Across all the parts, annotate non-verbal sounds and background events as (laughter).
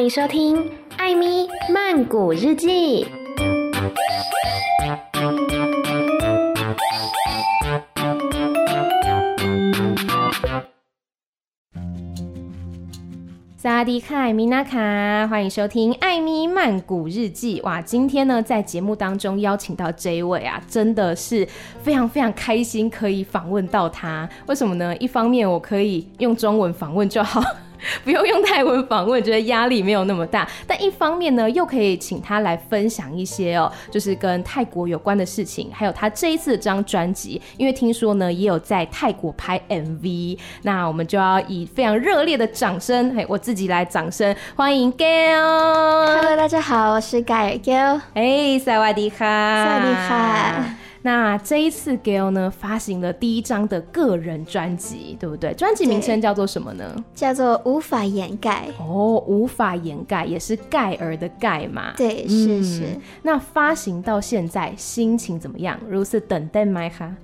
欢迎收听《艾咪曼谷日记》。萨迪卡，米娜卡，欢迎收听《艾咪曼谷日记》。哇，今天呢，在节目当中邀请到这一位啊，真的是非常非常开心，可以访问到他。为什么呢？一方面我可以用中文访问就好。(laughs) 不用用泰文访问，觉得压力没有那么大。但一方面呢，又可以请他来分享一些哦，就是跟泰国有关的事情，还有他这一次的这张专辑。因为听说呢，也有在泰国拍 MV。那我们就要以非常热烈的掌声，嘿，我自己来掌声欢迎 Gail。Hello，大家好，我是 Gail。哎，萨瓦迪卡，萨瓦迪卡。那这一次 Gail 呢，发行了第一张的个人专辑，对不对？专辑名称叫做什么呢？叫做无法掩盖。哦，无法掩盖也是盖儿的盖嘛？对，是是、嗯。那发行到现在，心情怎么样？如此等待吗？哈，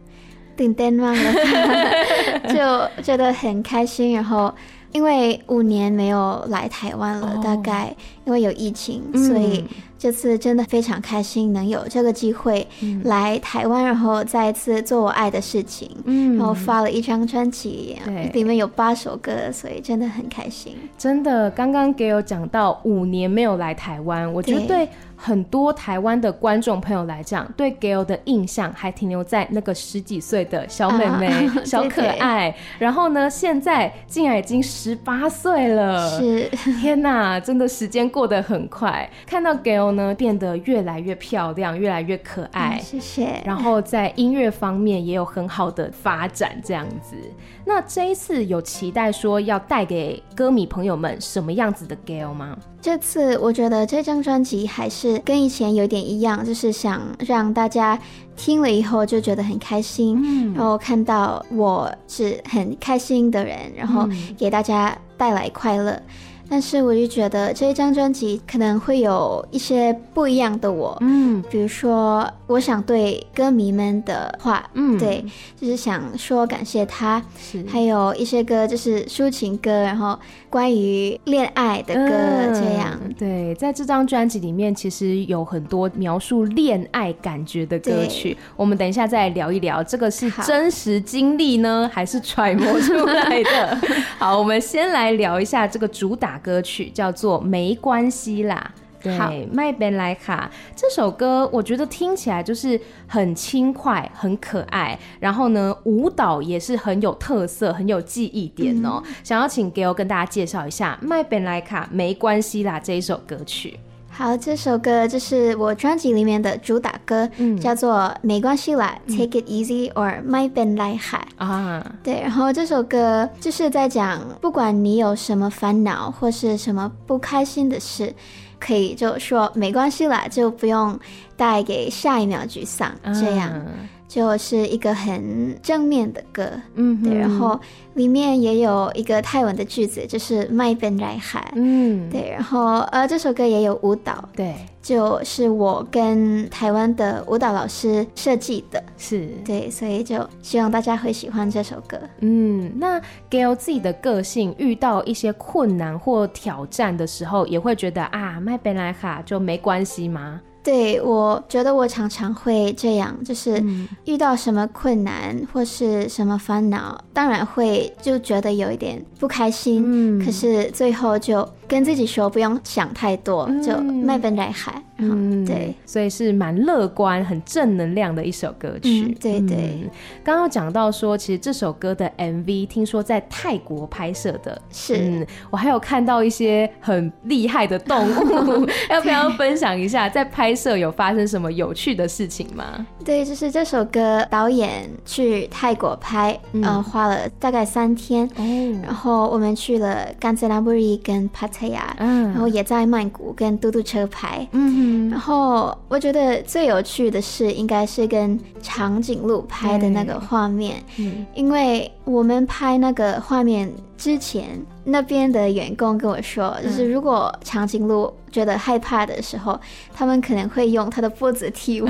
等待吗？(laughs) 就 (laughs) 觉得很开心，然后。因为五年没有来台湾了，oh. 大概因为有疫情，嗯，所以这次真的非常开心能有这个机会来台湾，然后再一次做我爱的事情，嗯，然后发了一张专辑，对，里面有八首歌，所以真的很开心。真的，刚刚给我讲到五年没有来台湾，我觉得对。很多台湾的观众朋友来讲，对 Gail 的印象还停留在那个十几岁的小妹妹、uh, (laughs) 小可爱，对对，然后呢，现在竟然已经十八岁了，是天哪，真的时间过得很快。看到 Gail 呢，变得越来越漂亮，越来越可爱，谢谢。然后在音乐方面也有很好的发展，这样子。那这一次有期待说要带给歌迷朋友们什么样子的 Gail 吗？这次我觉得这张专辑还是跟以前有点一样，就是想让大家听了以后就觉得很开心，嗯，然后看到我是很开心的人，然后给大家带来快乐。但是我就觉得这一张专辑可能会有一些不一样的我，嗯，比如说我想对歌迷们的话，嗯，对，就是想说感谢他，是，还有一些歌就是抒情歌，然后关于恋爱的歌，嗯，这样。对，在这张专辑里面其实有很多描述恋爱感觉的歌曲，我们等一下再聊一聊，这个是真实经历呢，还是揣摩出来的？(laughs) 好，我们先来聊一下这个主打。歌曲叫做《没关系啦》，对，麦本莱卡这首歌，我觉得听起来就是很轻快、很可爱，然后呢，舞蹈也是很有特色、很有记忆点哦、想要请 Gail 跟大家介绍一下《麦本莱卡》《没关系啦》这一首歌曲。好，这首歌就是我专辑里面的主打歌，嗯、叫做《没关系啦》，Take it easy or My Ben Lai Hai 啊。对，然后这首歌就是在讲，不管你有什么烦恼或是什么不开心的事，可以就说没关系啦，就不用带给下一秒沮丧，这样。啊就是一个很正面的歌，嗯，对，然后里面也有一个泰文的句子，就是麦本来海，嗯，对，然后呃，这首歌也有舞蹈，对，就是我跟台湾的舞蹈老师设计的，是。对，所以就希望大家会喜欢这首歌。嗯，那 Gail 自己的个性遇到一些困难或挑战的时候，也会觉得啊，麦本来海就没关系吗？对，我觉得我常常会这样，就是遇到什么困难或是什么烦恼，当然会就觉得有一点不开心，嗯，可是最后就跟自己说不用想太多，就麦本来海。嗯，对，所以是蛮乐观、很正能量的一首歌曲。嗯、对对，刚刚讲到说，其实这首歌的 MV 听说在泰国拍摄的，是、嗯。我还有看到一些很厉害的动物，(laughs) 要不要分享一下？在拍摄有发生什么有趣的事情吗？对，就是这首歌导演去泰国拍，嗯，呃、花了大概三天，哦，然后我们去了甘孜拉布里跟帕特亚，嗯，然后也在曼谷跟嘟嘟车拍，嗯。嗯，然后我觉得最有趣的是，应该是跟长颈鹿拍的那个画面，嗯，因为我们拍那个画面之前，那边的员工跟我说，就是如果长颈鹿觉得害怕的时候，他们可能会用它的脖子踢我。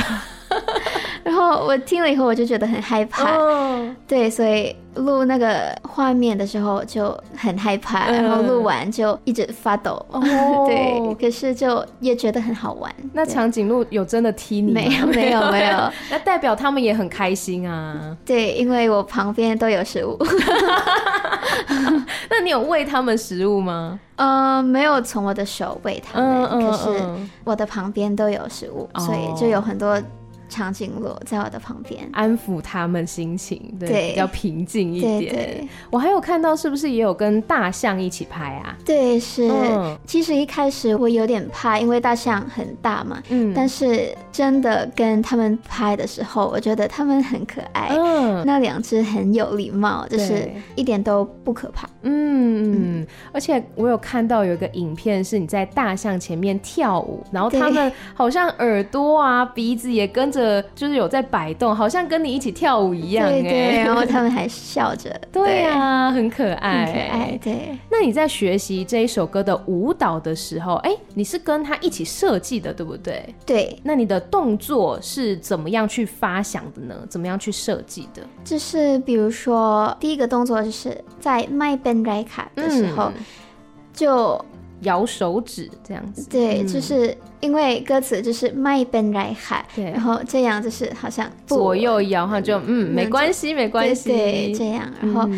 然后我听了以后，我就觉得很害怕。Oh. 对，所以录那个画面的时候就很害怕，然后录完就一直发抖。Oh. (laughs) 对，可是就也觉得很好玩。那长颈鹿有真的踢你吗？没有，没有，(laughs) 没有。那代表他们也很开心啊。对，因为我旁边都有食物。(laughs) 那你有喂他们食物吗？呃，没有从我的手喂他们，嗯嗯嗯、可是我的旁边都有食物，哦、所以就有很多。长颈鹿在我的旁边，安抚他们心情，对，对比较平静一点。对对，我还有看到，是不是也有跟大象一起拍啊？对，是。嗯、其实一开始我有点怕，因为大象很大嘛。嗯。但是真的跟他们拍的时候，我觉得他们很可爱。嗯。那两只很有礼貌，就是一点都不可怕。嗯嗯。而且我有看到有一个影片，是你在大象前面跳舞，然后他们好像耳朵啊、鼻子也跟。就是有在摆动，好像跟你一起跳舞一样。对对，(laughs) 然后他们还笑着。对啊，很可爱，很可爱。对。那你在学习这一首歌的舞蹈的时候，哎，你是跟他一起设计的，对不对？对。那你的动作是怎么样去发想的呢？怎么样去设计的？就是比如说，第一个动作就是在迈本来卡的时候，嗯、就。摇手指这样子，对，嗯、就是因为歌词就是迈本来海，对，然后这样就是好像左右摇哈，就嗯，没关系，没关系，对，这样，然后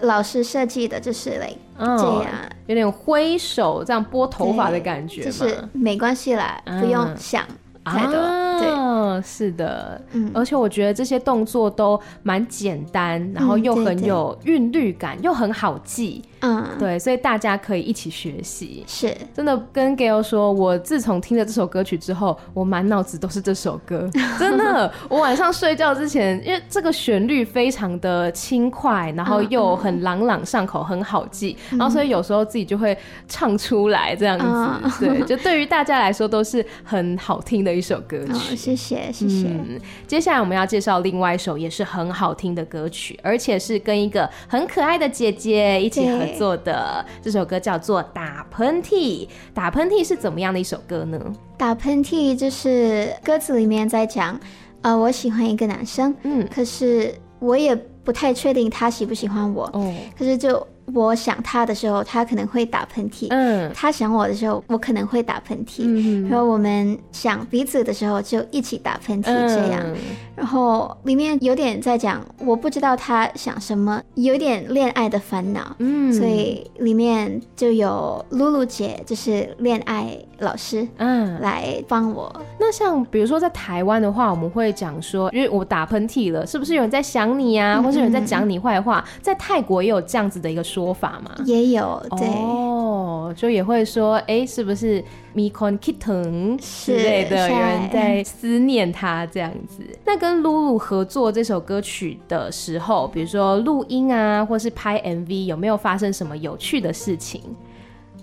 老师设计的就是来这样，有点挥手这样拨头发的感觉，就是没关系啦，不用想太多，对，是的，嗯，而且我觉得这些动作都蛮简单，然后又很有韵律感，又很好记。嗯，对，所以大家可以一起学习。是，真的跟 Gail 说，我自从听了这首歌曲之后，我满脑子都是这首歌。(laughs) 真的，我晚上睡觉之前，因为这个旋律非常的轻快，然后又很朗朗上口，很好记，嗯、然后所以有时候自己就会唱出来这样子。嗯、对，就对于大家来说都是很好听的一首歌曲。哦、谢谢，谢谢、嗯。接下来我们要介绍另外一首也是很好听的歌曲，而且是跟一个很可爱的姐姐一起合。做的这首歌叫做《打喷嚏》，打喷嚏是怎么样的一首歌呢？打喷嚏就是歌词里面在讲，呃，我喜欢一个男生，嗯，可是我也不太确定他喜不喜欢我，哦，可是就。我想他的时候，他可能会打喷嚏。嗯，他想我的时候，我可能会打喷嚏。嗯，然后我们想彼此的时候，就一起打喷嚏，这样。嗯，然后里面有点在讲，我不知道他想什么，有点恋爱的烦恼。嗯，所以里面就有露露姐，就是恋爱老师，嗯，来帮我。那像比如说在台湾的话，我们会讲说，因为我打喷嚏了，是不是有人在想你呀？啊，或是有人在讲你坏话？嗯，在泰国也有这样子的一个说法嘛，也有对哦，就也会说，哎、欸，是不是 Mikon kitten 之类的，有人在思念他这样子？那跟露露合作这首歌曲的时候，比如说录音啊，或是拍 MV，有没有发生什么有趣的事情？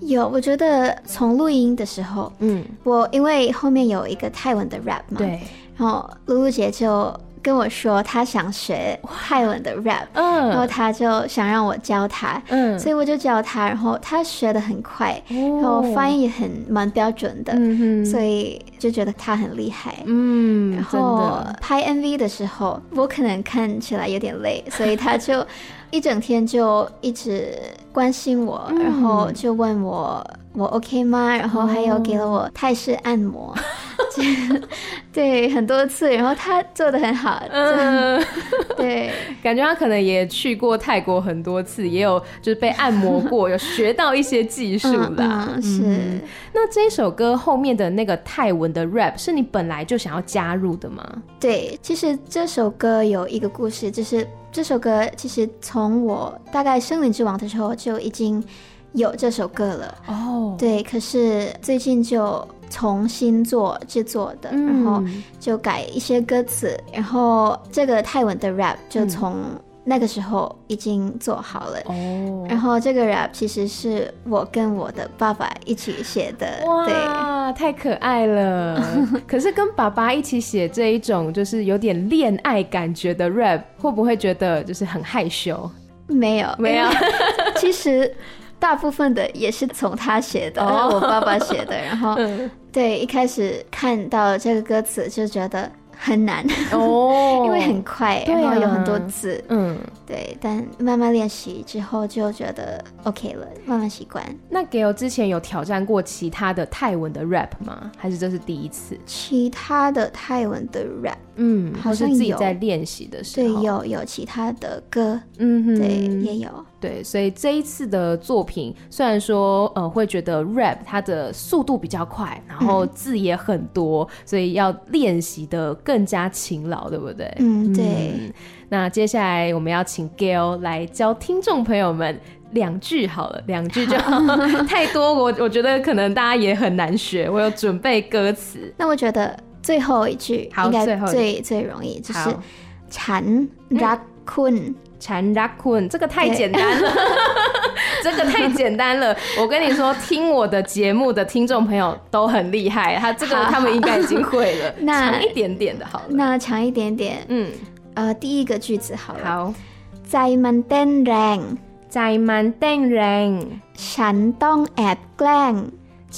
有，我觉得从录音的时候，嗯，我因为后面有一个泰文的 rap 嘛，对，然后露露姐就。跟我说他想学泰文的 rap，嗯，然后他就想让我教他，嗯，所以我就教他，然后他学的很快，哦、然后发音也很蛮标准的，嗯哼，所以就觉得他很厉害，嗯，然后拍 MV 的时候，我可能看起来有点累，所以他就一整天就一直关心我，嗯、然后就问我我 OK 吗？然后还有给了我泰式按摩。(laughs) 哦对，很多次，然后他做的很好，嗯，对，(laughs) 感觉他可能也去过泰国很多次，也有就是被按摩过，有学到一些技术啦。嗯嗯、是、嗯，那这首歌后面的那个泰文的 rap 是你本来就想要加入的吗？对，其实这首歌有一个故事，就是这首歌其实从我大概《森林之王》的时候就已经有这首歌了。哦，对，可是最近就。重新做制作的，然后就改一些歌词，嗯、然后这个泰文的 rap 就从那个时候已经做好了。哦、嗯，然后这个 rap 其实是我跟我的爸爸一起写的。哇，对，太可爱了！(laughs) 可是跟爸爸一起写这一种就是有点恋爱感觉的 rap，会不会觉得就是很害羞？没有，没有，(laughs) 其实。大部分的也是从他写的，oh. 我爸爸写的。(laughs) 然后，对，一开始看到这个歌词就觉得很难哦，快，然后有很多字，嗯，对。但慢慢练习之后，就觉得 OK 了，慢慢习惯。那 Gail 之前有挑战过其他的泰文的 rap 吗？还是这是第一次？其他的泰文的 rap，嗯，好像是自己在练习的时候，对，有有其他的歌，嗯哼，对，也有。对所以这一次的作品虽然说呃会觉得 rap 它的速度比较快然后字也很多所以要练习的更加勤劳对不对？嗯对。那接下来我们要请 gale 来教听众朋友们两句好了两句就 (laughs) 太多我我觉得可能大家也很难学我有准备歌词。那我觉得最后一句应该最最容易就是缠绕困缠拉坤，这个太简单了，(laughs) 这个太简单了。我跟你说，听我的节目的听众朋友都很厉害，他这个他们应该已经会了。(laughs) 那长一点点的，好了。那长一点点，嗯，呃，第一个句子好了。好。ใจมันเต้นแรง ใจมันเต้นแรง ฉันต้องแอบแกล้ง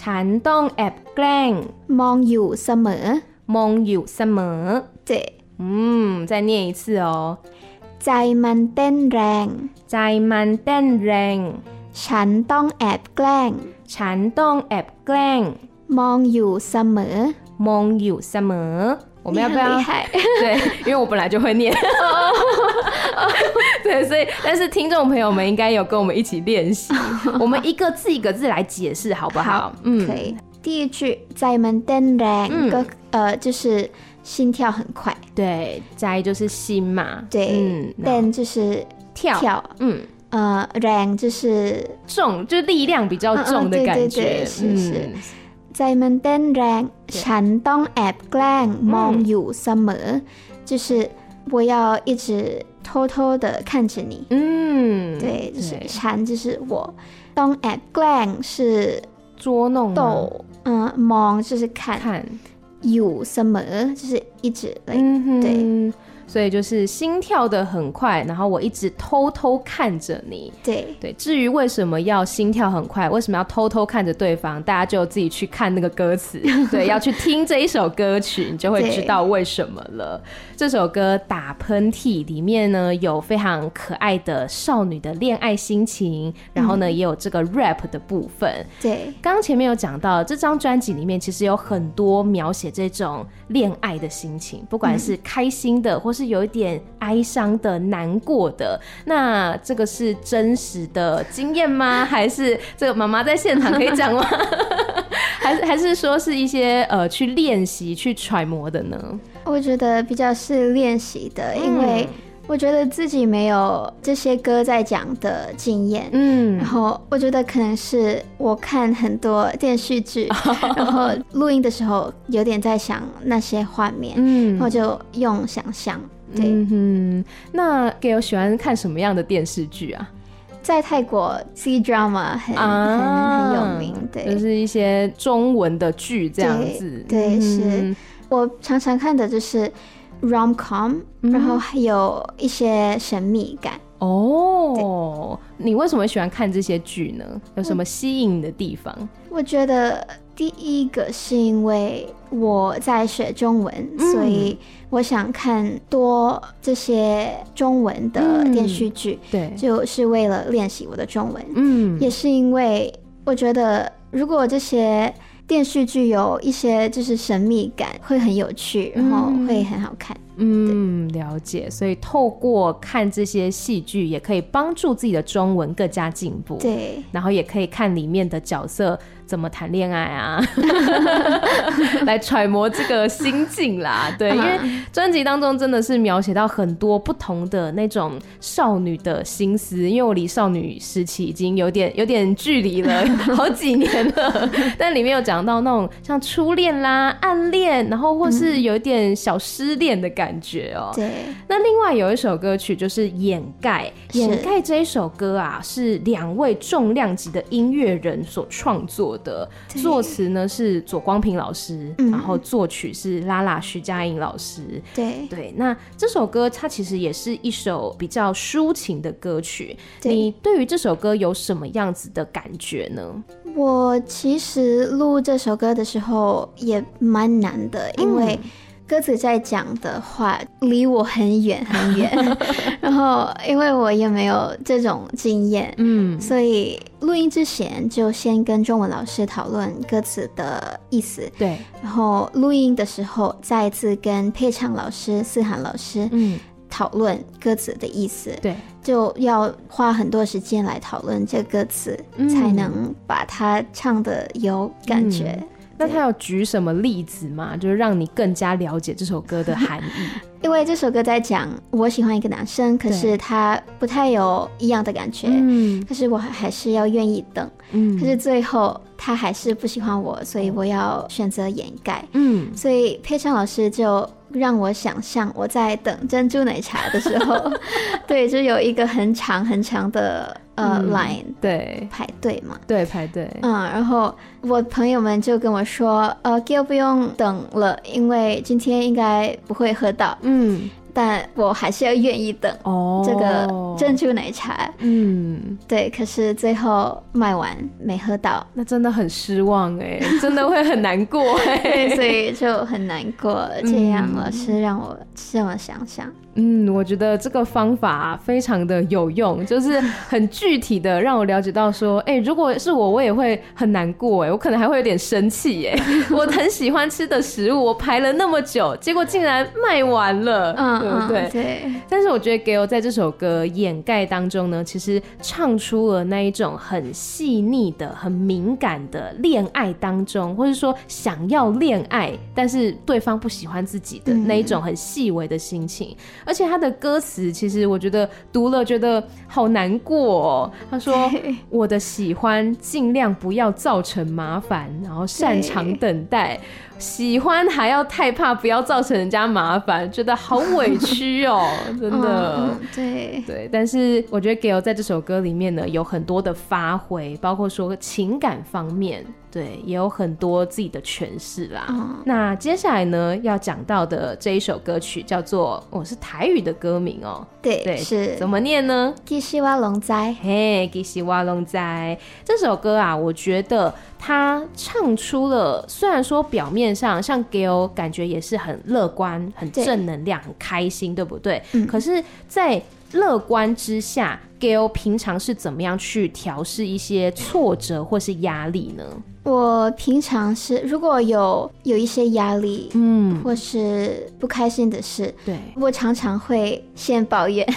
ฉันต้องแอบแกล้ง มองอยู่เสมอ มองอยู่เสมอ对，嗯，再念一次哦。 ใจมันเต้นแรง ใจมันเต้นแรง ฉันต้องแอบแกล้ง ฉันต้องแอบแกล้ง มองอยู่เสมอ มองอยู่เสมอ我们要不要？对，因为我本来就会念。(laughs) 对，所以但是听众朋友们应该有跟我们一起练习。我们一个字一个字来解释，好不好？好，嗯，可以。第一句ใจมันเต้นแรงก็呃就是。 心跳很快，对，在就是心嘛，对，嗯，但就是跳，跳，嗯，呃，แ就是重，就力量比较重的感觉，嗯、对对对是是。ใจมันเต้นแรงฉันต้องแอบแกล้งมองอยู่เสมอ，就是我要一直偷偷的看着你，嗯，对，就是ฉัน就是我，ต้องแอบแกล้ง是捉弄，逗，嗯，มอง就是看。看 有什么就是一直来、嗯、对，所以就是心跳的很快，然后我一直偷偷看着你。对对，至于为什么要心跳很快，为什么要偷偷看着对方，大家就自己去看那个歌词，(laughs) 对，要去听这一首歌曲，你就会知道为什么了。这首歌打喷嚏里面呢，有非常可爱的少女的恋爱心情，然后呢，也有这个 rap 的部分。对，刚刚前面有讲到，这张专辑里面其实有很多描写这种恋爱的心情，不管是开心的，或是有一点哀伤的、难过的。那这个是真实的经验吗？(laughs) 还是这个妈妈在现场可以讲吗？(laughs) 还是还是说是一些呃去练习、去揣摩的呢？我觉得比较是练习的，因为我觉得自己没有这些歌在讲的经验，嗯，然后我觉得可能是我看很多电视剧，(laughs) 然后录音的时候有点在想那些画面，嗯，然后就用想象，对，嗯，那 Gail 喜欢看什么样的电视剧啊？在泰国 C drama 很、啊、很很有名，对，就是一些中文的剧这样子，对，对是。我常常看的就是 rom com，然后还有一些神秘感。哦，你为什么喜欢看这些剧呢？有什么吸引你的地方？我觉得第一个是因为我在学中文，嗯、所以我想看多这些中文的电视剧，对，就是为了练习我的中文。嗯，也是因为我觉得如果这些。电视剧有一些就是神秘感，会很有趣，然后会很好看。嗯，了解。所以透过看这些戏剧，也可以帮助自己的中文更加进步。对，然后也可以看里面的角色。怎么谈恋爱啊？(laughs) 来揣摩这个心境啦。(laughs) 对，因为专辑当中真的是描写到很多不同的那种少女的心思。因为我离少女时期已经有点有点距离了，(laughs) 好几年了。但里面有讲到那种像初恋啦、暗恋，然后或是有一点小失恋的感觉哦、喔。对。那另外有一首歌曲就是《掩盖》，掩盖这一首歌啊，是两位重量级的音乐人所创作的。的作词呢是左光平老师，然后作曲是拉拉徐佳莹老师。对对，那这首歌它其实也是一首比较抒情的歌曲。你对于这首歌有什么样子的感觉呢？我其实录这首歌的时候也蛮难的，因为鸽子在讲的话离我很远很远，(laughs) 然后因为我也没有这种经验，嗯，所以录音之前就先跟中文老师讨论歌词的意思，对，然后录音的时候再一次跟配唱老师思涵老师，嗯，讨论歌词的意思，对，就要花很多时间来讨论这歌词，嗯，才能把它唱的有感觉。嗯那他要举什么例子吗？就是让你更加了解这首歌的含义。(laughs) 因为这首歌在讲我喜欢一个男生，可是他不太有一样的感觉，嗯，可是我还是要愿意等，嗯，可是最后他还是不喜欢我，所以我要选择掩盖，嗯，所以佩珊老师就让我想象我在等珍珠奶茶的时候，(laughs) 对，就有一个很长很长的呃、嗯、line，对，排队嘛，对，排队，嗯，然后我朋友们就跟我说，呃，Gail 不用等了，因为今天应该不会喝到。嗯，但我还是要愿意等哦。这个珍珠奶茶，嗯，对，可是最后卖完没喝到，那真的很失望哎，(laughs) 真的会很难过哎，欸，所以就很难过。这样老师让我这么想想。嗯，我觉得这个方法非常的有用，就是很具体的让我了解到说，哎、欸，如果是我，我也会很难过，哎，我可能还会有点生气，哎，(laughs) 我很喜欢吃的食物，我排了那么久，结果竟然卖完了，嗯，对不对？对。但是我觉得 Gail 在这首歌掩盖当中呢，其实唱出了那一种很细腻的、很敏感的恋爱当中，或者说想要恋爱，但是对方不喜欢自己的那一种很细微的心情。而且他的歌词，其实我觉得读了觉得好难过哦。他说：“我的喜欢尽量不要造成麻烦，然后擅长等待。”喜欢还要太怕，不要造成人家麻烦，觉得好委屈哦，(laughs) 真的。嗯、对对，但是我觉得 Gail 在这首歌里面呢，有很多的发挥，包括说情感方面，对，也有很多自己的诠释啦。嗯、那接下来呢，要讲到的这一首歌曲叫做，哦，是台语的歌名哦。对，对，是怎么念呢？其实我拢知，嘿，其实我拢知。这首歌啊，我觉得。他唱出了，虽然说表面上像 Gail 感觉也是很乐观、很正能量、很开心，对不对？嗯。可是，在乐观之下，Gail 平常是怎么样去调试一些挫折或是压力呢？我平常是如果有有一些压力，嗯，或是不开心的事，对，我常常会先抱怨，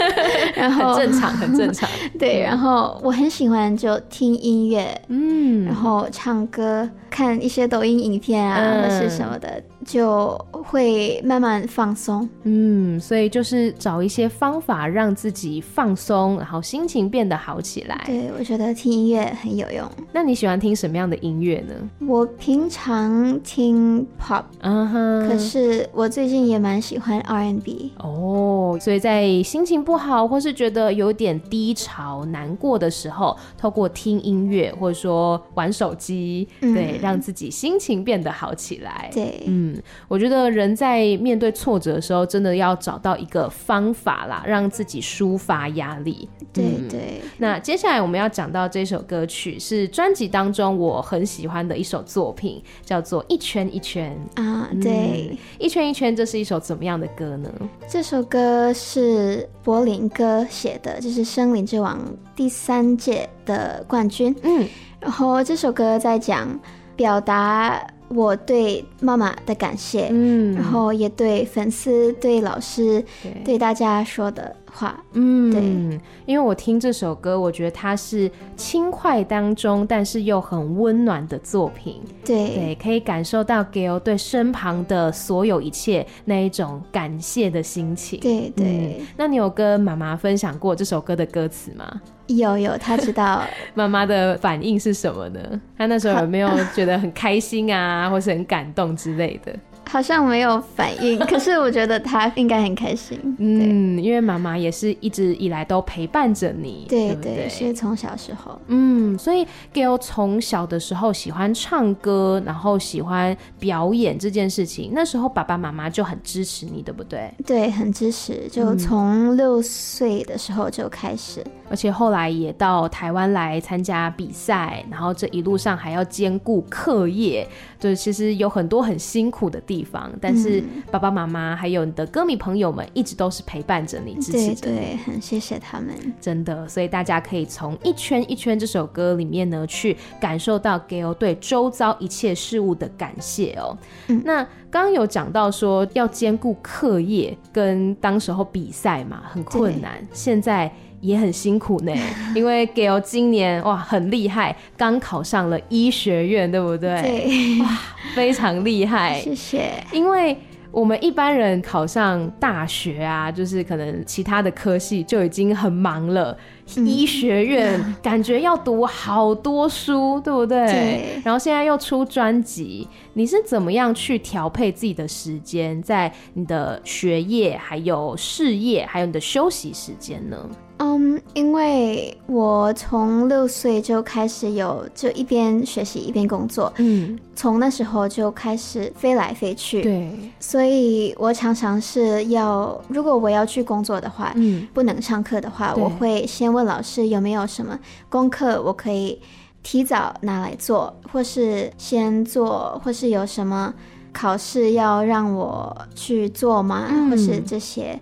(laughs) 然后很正常，很正常，(laughs) 对，然后我很喜欢就听音乐，嗯，然后唱歌，看一些抖音影片啊，嗯、或是什么的，就会慢慢放松，嗯，所以就是找一些方法让自己放松，然后心情变得好起来。对，我觉得听音乐很有用。那你喜欢听什么样的的音乐呢？我平常听 pop，嗯哼，可是我最近也蛮喜欢 R&B 哦，所以在心情不好或是觉得有点低潮、难过的时候，透过听音乐或者说玩手机，嗯、对，让自己心情变得好起来。对，嗯，我觉得人在面对挫折的时候，真的要找到一个方法啦，让自己抒发压力。对对、嗯。那接下来我们要讲到这首歌曲是专辑当中我。很喜欢的一首作品叫做《一圈一圈》啊，对，嗯，《一圈一圈》这是一首怎么样的歌呢？这首歌是柏林哥写的，就是《声林之王》第三届的冠军。嗯，然后这首歌在讲表达我对妈妈的感谢，嗯，然后也对粉丝、对老师、对，对大家说的。话，嗯，对，因为我听这首歌，我觉得它是轻快当中，但是又很温暖的作品，对，对，可以感受到 Gail 对身旁的所有一切那一种感谢的心情，对对、嗯。那你有跟妈妈分享过这首歌的歌词吗？有有，他知道。(laughs) 妈妈的反应是什么呢？他那时候有没有觉得很开心啊，或是很感动之类的？好像没有反应，(laughs) 可是我觉得他应该很开心。嗯，因为妈妈也是一直以来都陪伴着你，对对，对，所以从小时候。嗯，所以 Gail 从小的时候喜欢唱歌，然后喜欢表演这件事情，那时候爸爸妈妈就很支持你，对不对？对，很支持，就从六岁的时候就开始，嗯，而且后来也到台湾来参加比赛，然后这一路上还要兼顾课业，对，其实有很多很辛苦的地地方，但是爸爸妈妈还有你的歌迷朋友们一直都是陪伴着你，支持着你。对对，很谢谢他们，真的。所以大家可以从《一圈一圈》这首歌里面呢，去感受到 Gayle 对周遭一切事物的感谢哦。嗯、那刚刚有讲到说要兼顾课业跟当时候比赛嘛，很困难。现在。也很辛苦呢，(laughs) 因为 Gayle 今年哇很厉害，刚考上了医学院，对不对？对，哇，非常厉害，谢谢。因为我们一般人考上大学啊，就是可能其他的科系就已经很忙了，嗯、医学院 (laughs) 感觉要读好多书，对不对？对。然后现在又出专辑，你是怎么样去调配自己的时间，在你的学业、还有事业、还有你的休息时间呢？嗯，um, 因为我从六岁就开始有，就一边学习一边工作，嗯，从那时候就开始飞来飞去，对，所以我常常是要，如果我要去工作的话，嗯，不能上课的话，我会先问老师有没有什么功课我可以提早拿来做，或是先做，或是有什么考试要让我去做吗？嗯，或是这些。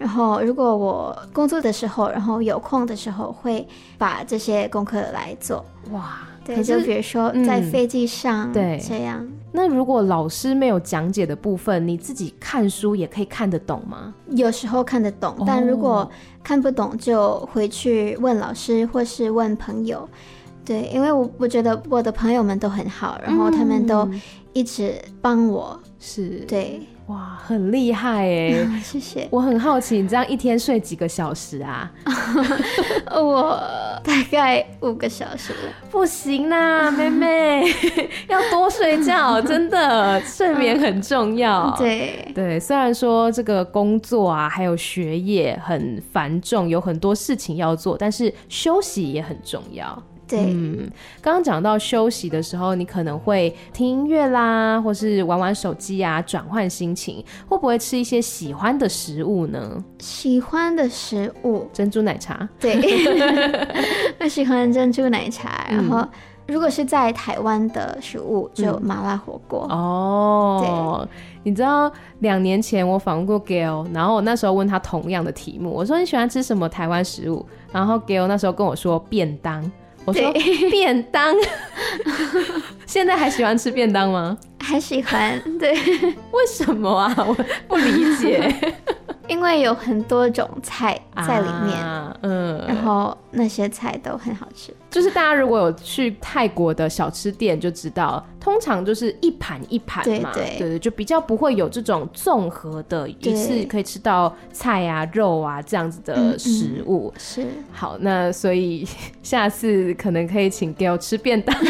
然后，如果我工作的时候，然后有空的时候，会把这些功课来做。哇，对，就比如说在飞机上，对，这样。那如果老师没有讲解的部分，你自己看书也可以看得懂吗？有时候看得懂，但如果看不懂，就回去问老师或是问朋友。对，因为我我觉得我的朋友们都很好，然后他们都一直帮我。是，对。哇，很厉害哎！(laughs) 谢谢。我很好奇，你这样一天睡几个小时啊？(laughs) 我大概五个小时。不行啦，(laughs) 妹妹要多睡觉，真的，睡眠很重要。对对，虽然说这个工作啊，还有学业很繁重，有很多事情要做，但是休息也很重要。对，嗯，刚刚讲到休息的时候，你可能会听音乐啦，或是玩玩手机啊，转换心情。会不会吃一些喜欢的食物呢？喜欢的食物，珍珠奶茶。对，(laughs) 我喜欢珍珠奶茶。然后，如果是在台湾的食物，就麻辣火锅。嗯、哦，对你知道两年前我访问过 Gayle，然后我那时候问他同样的题目，我说你喜欢吃什么台湾食物？然后 Gayle 那时候跟我说便当。我说 (laughs) 便当，(laughs) 现在还喜欢吃便当吗？还喜欢，对。(laughs) 为什么啊？我不理解。因为有很多种菜在里面，啊、嗯，然后那些菜都很好吃。就是大家如果有去泰国的小吃店就知道，通常就是一盘一盘嘛，对对，就比较不会有这种综合的，一次可以吃到菜啊、肉啊这样子的食物。嗯嗯、是，好，那所以下次可能可以请 Gayle 吃便当。(laughs)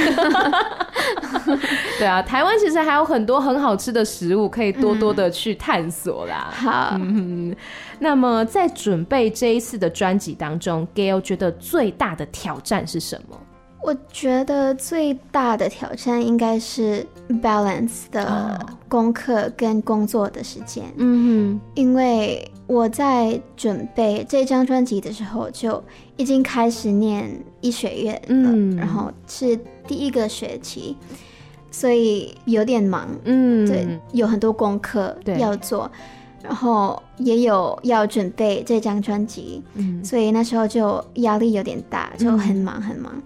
对啊，台湾其实还有很多很好吃的食物，可以多多的去探索啦。嗯、好。嗯那么在准备这一次的专辑当中，Gayle 觉得最大的挑战是什么？我觉得最大的挑战应该是 balance 的功课跟工作的时间。嗯哼，因为我在准备这张专辑的时候就已经开始念医学院了，嗯，然后是第一个学期，所以有点忙。嗯，对，有很多功课要做。然后也有要准备这张专辑，嗯，所以那时候就压力有点大，就很忙很忙。嗯，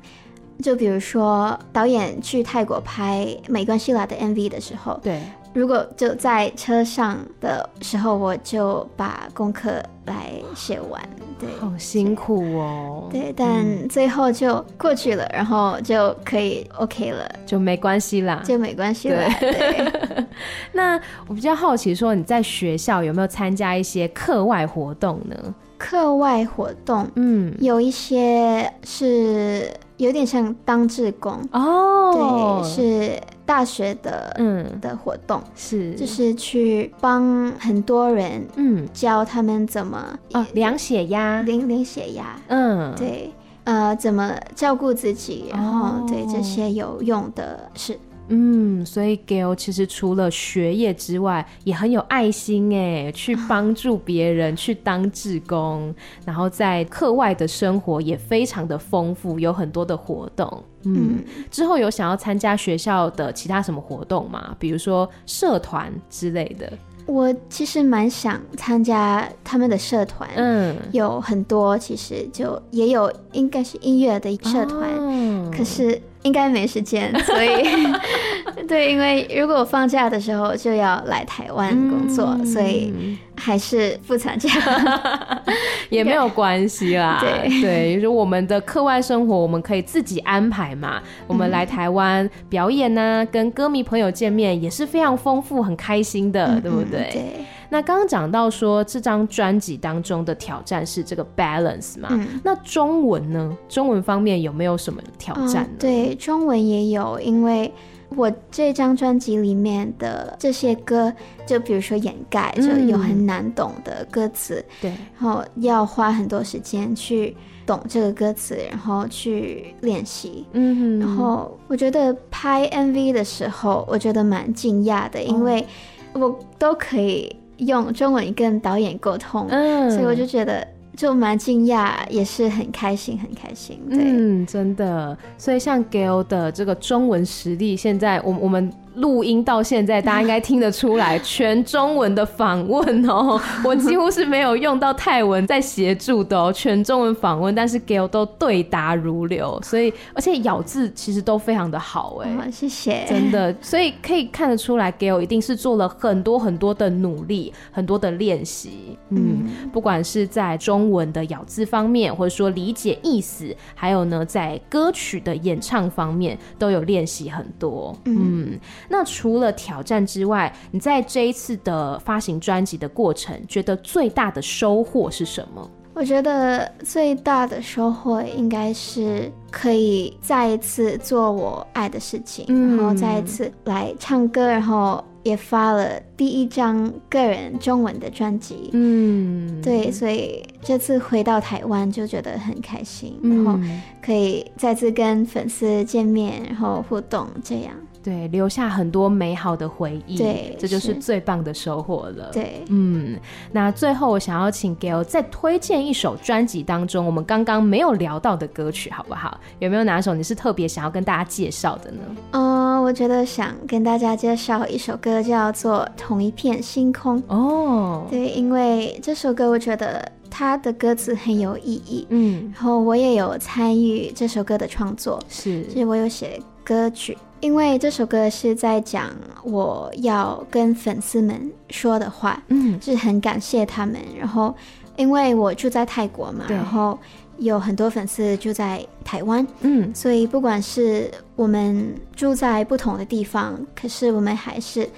就比如说导演去泰国拍《没关系啦》的 MV 的时候，对。如果就在车上的时候，我就把功课来写完。对，好辛苦哦。对，但最后就过去了，嗯、然后就可以 OK 了，就没关系啦，就没关系了。对。对 (laughs) 那我比较好奇，说你在学校有没有参加一些课外活动呢？课外活动，嗯，有一些是有点像当志工。哦，对，是。大学的嗯。的活动。是。就是去帮很多人嗯。教他们怎么哦量血压。量量血压。嗯。对呃怎么照顾自己然后对这些有用的事嗯，所以 Gail 其实除了学业之外，也很有爱心哎，去帮助别人，去当志工，然后在课外的生活也非常的丰富，有很多的活动。嗯，之后有想要参加学校的其他什么活动吗？比如说社团之类的。我其实蛮想参加他们的社团，嗯，有很多，其实就也有应该是音乐的社团，哦，可是应该没时间，所以 (laughs) 对，因为如果我放假的时候就要来台湾工作，嗯，所以。还是不参加 (laughs) 也没有关系啦。(laughs) 对对，就是我们的课外生活，我们可以自己安排嘛。我们来台湾表演呢、啊，跟歌迷朋友见面也是非常丰富、很开心的，对不对？对。那刚刚讲到说，这张专辑当中的挑战是这个 balance 嘛？嗯、那中文呢？中文方面有没有什么挑战呢？嗯、对，中文也有，因为。我这张专辑里面的这些歌，就比如说掩盖，就有很难懂的歌词，对、嗯，然后要花很多时间去懂这个歌词，然后去练习。嗯哼，然后我觉得拍 MV 的时候，我觉得蛮惊讶的，因为我都可以用中文跟导演沟通，嗯，所以我就觉得。就蛮惊讶，也是很开心，很开心。对，嗯，真的。所以像 Gail 的这个中文实力，现在我我们。录音到现在，大家应该听得出来，全中文的访问哦，我几乎是没有用到泰文在协助的哦，全中文访问，但是 Gail 都对答如流，所以而且咬字其实都非常的好哎，哦，谢谢，真的，所以可以看得出来，Gail 一定是做了很多很多的努力，很多的练习，嗯，嗯，不管是在中文的咬字方面，或者说理解意思，还有呢，在歌曲的演唱方面，都有练习很多，嗯。嗯那除了挑战之外，你在这一次的发行专辑的过程，觉得最大的收获是什么？我觉得最大的收获应该是可以再一次做我爱的事情，嗯、然后再一次来唱歌，然后也发了第一张个人中文的专辑。嗯，对，所以这次回到台湾就觉得很开心，然后可以再次跟粉丝见面，然后互动这样。对，留下很多美好的回忆，对，这就是最棒的收获了。对，嗯，那最后我想要请 Gail 再推荐一首专辑当中我们刚刚没有聊到的歌曲，好不好？有没有哪首你是特别想要跟大家介绍的呢？嗯，我觉得想跟大家介绍一首歌，叫做《同一片星空》。哦，对，因为这首歌我觉得它的歌词很有意义。嗯，然后我也有参与这首歌的创作，是，就是我有写歌曲。因为这首歌是在讲我要跟粉丝们说的话，嗯，是很感谢他们。然后，因为我住在泰国嘛，然后有很多粉丝住在台湾，嗯，所以不管是我们住在不同的地方，可是我们还是。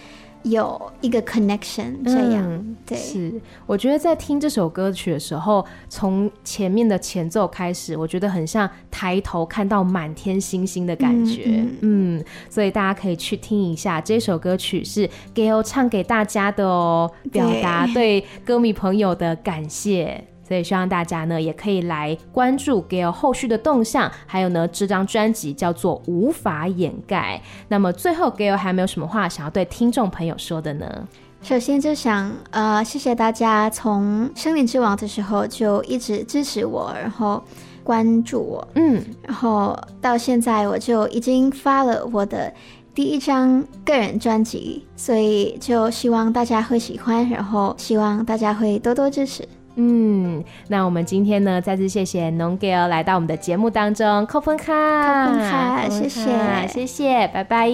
有一个 connection，这样、嗯、对。是，我觉得在听这首歌曲的时候，从前面的前奏开始，我觉得很像抬头看到满天星星的感觉。嗯，嗯，所以大家可以去听一下这首歌曲，是 Gail 唱给大家的哦，表达对歌迷朋友的感谢。所以希望大家呢也可以来关注 Gail 后续的动向，还有呢这张专辑叫做《无法掩盖》。那么最后 Gail 还有没有什么话想要对听众朋友说的呢？首先就想呃谢谢大家从《森林之王》的时候就一直支持我，然后关注我，嗯，然后到现在我就已经发了我的第一张个人专辑，所以就希望大家会喜欢，然后希望大家会多多支持。嗯，那我们今天呢，再次谢谢农 girl 来到我们的节目当中，扣分卡，扣分卡，谢谢，谢谢，拜拜。